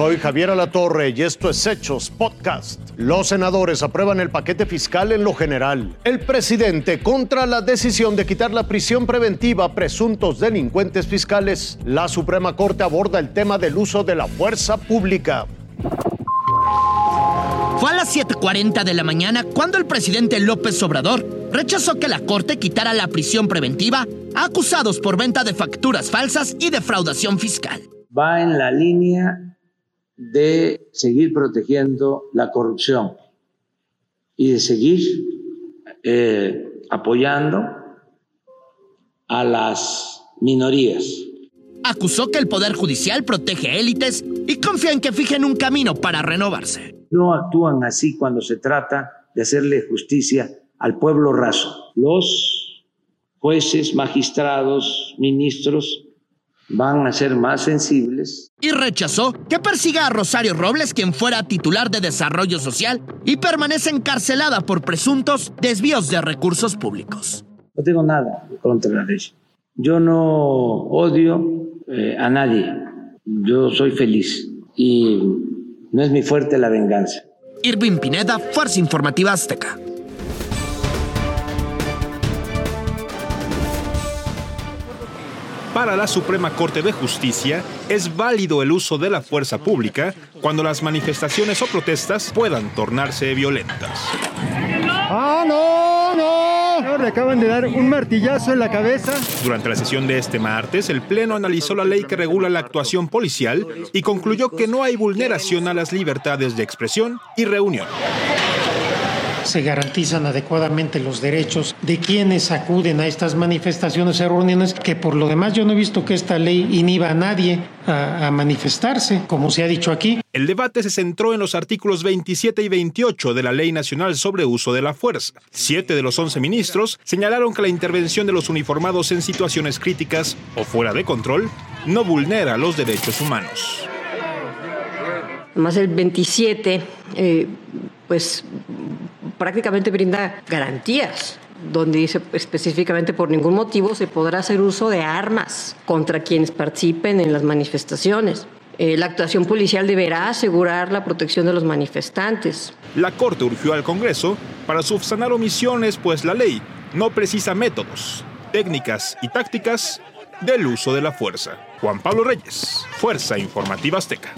Soy Javier Alatorre y esto es Hechos Podcast. Los senadores aprueban el paquete fiscal en lo general. El presidente contra la decisión de quitar la prisión preventiva a presuntos delincuentes fiscales. La Suprema Corte aborda el tema del uso de la fuerza pública. Fue a las 7.40 de la mañana cuando el presidente López Obrador rechazó que la Corte quitara la prisión preventiva a acusados por venta de facturas falsas y defraudación fiscal. Va en la línea de seguir protegiendo la corrupción y de seguir eh, apoyando a las minorías. Acusó que el Poder Judicial protege élites y confía en que fijen un camino para renovarse. No actúan así cuando se trata de hacerle justicia al pueblo raso. Los jueces, magistrados, ministros van a ser más sensibles. Y rechazó que persiga a Rosario Robles, quien fuera titular de Desarrollo Social y permanece encarcelada por presuntos desvíos de recursos públicos. No tengo nada contra la ley. Yo no odio eh, a nadie. Yo soy feliz y no es mi fuerte la venganza. Irving Pineda, Fuerza Informativa Azteca. Para la Suprema Corte de Justicia, es válido el uso de la fuerza pública cuando las manifestaciones o protestas puedan tornarse violentas. ¡Ah, no, no! Le acaban de dar un martillazo en la cabeza. Durante la sesión de este martes, el Pleno analizó la ley que regula la actuación policial y concluyó que no hay vulneración a las libertades de expresión y reunión se garantizan adecuadamente los derechos de quienes acuden a estas manifestaciones y reuniones, que por lo demás yo no he visto que esta ley inhiba a nadie a, a, manifestarse, como se ha dicho aquí. El debate se centró en los artículos 27 y 28 de la Ley Nacional sobre Uso de la Fuerza. Siete de los once ministros señalaron que la intervención de los uniformados en situaciones críticas o fuera de control no vulnera los derechos humanos. Además, el 27, eh, pues prácticamente brinda garantías donde dice específicamente por ningún motivo se podrá hacer uso de armas contra quienes participen en las manifestaciones. Eh, la actuación policial deberá asegurar la protección de los manifestantes. La Corte urgió al Congreso para subsanar omisiones, pues la ley no precisa métodos, técnicas y tácticas del uso de la fuerza. Juan Pablo Reyes, Fuerza Informativa Azteca.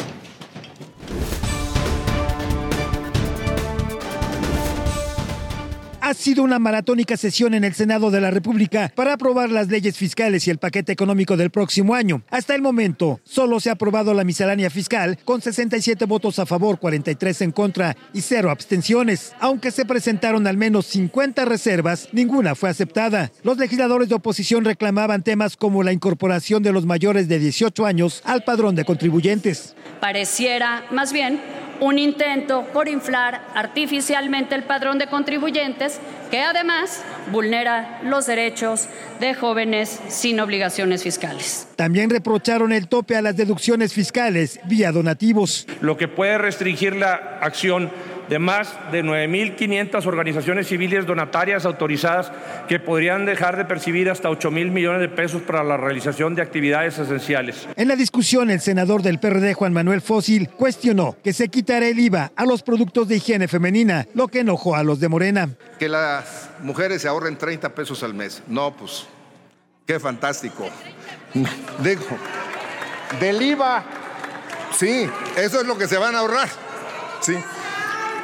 Ha sido una maratónica sesión en el Senado de la República para aprobar las leyes fiscales y el paquete económico del próximo año. Hasta el momento, solo se ha aprobado la miscelánea fiscal con 67 votos a favor, 43 en contra y cero abstenciones. Aunque se presentaron al menos 50 reservas, ninguna fue aceptada. Los legisladores de oposición reclamaban temas como la incorporación de los mayores de 18 años al padrón de contribuyentes. Pareciera, más bien, un intento por inflar artificialmente el padrón de contribuyentes que además vulnera los derechos de jóvenes sin obligaciones fiscales. También reprocharon el tope a las deducciones fiscales vía donativos. Lo que puede restringir la acción de más de 9.500 organizaciones civiles donatarias autorizadas que podrían dejar de percibir hasta 8 mil millones de pesos para la realización de actividades esenciales. En la discusión, el senador del PRD, Juan Manuel Fósil, cuestionó que se quitara el IVA a los productos de higiene femenina, lo que enojó a los de Morena. Que las mujeres se ahorren 30 pesos al mes. No, pues, qué fantástico. Digo, del IVA, sí, eso es lo que se van a ahorrar. Sí.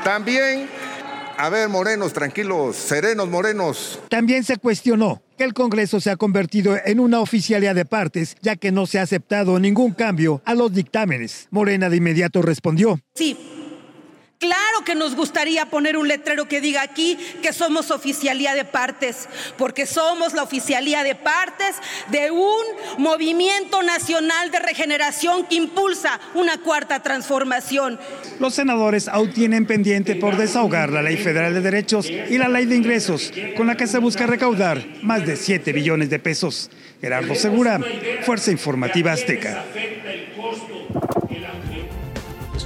También, a ver, morenos, tranquilos, serenos, morenos. También se cuestionó que el Congreso se ha convertido en una oficialía de partes, ya que no se ha aceptado ningún cambio a los dictámenes. Morena de inmediato respondió. Sí. Claro que nos gustaría poner un letrero que diga aquí que somos oficialía de partes, porque somos la oficialía de partes de un movimiento nacional de regeneración que impulsa una cuarta transformación. Los senadores aún tienen pendiente por desahogar la Ley Federal de Derechos y la Ley de Ingresos, con la que se busca recaudar más de 7 billones de pesos. Gerardo Segura, Fuerza Informativa Azteca.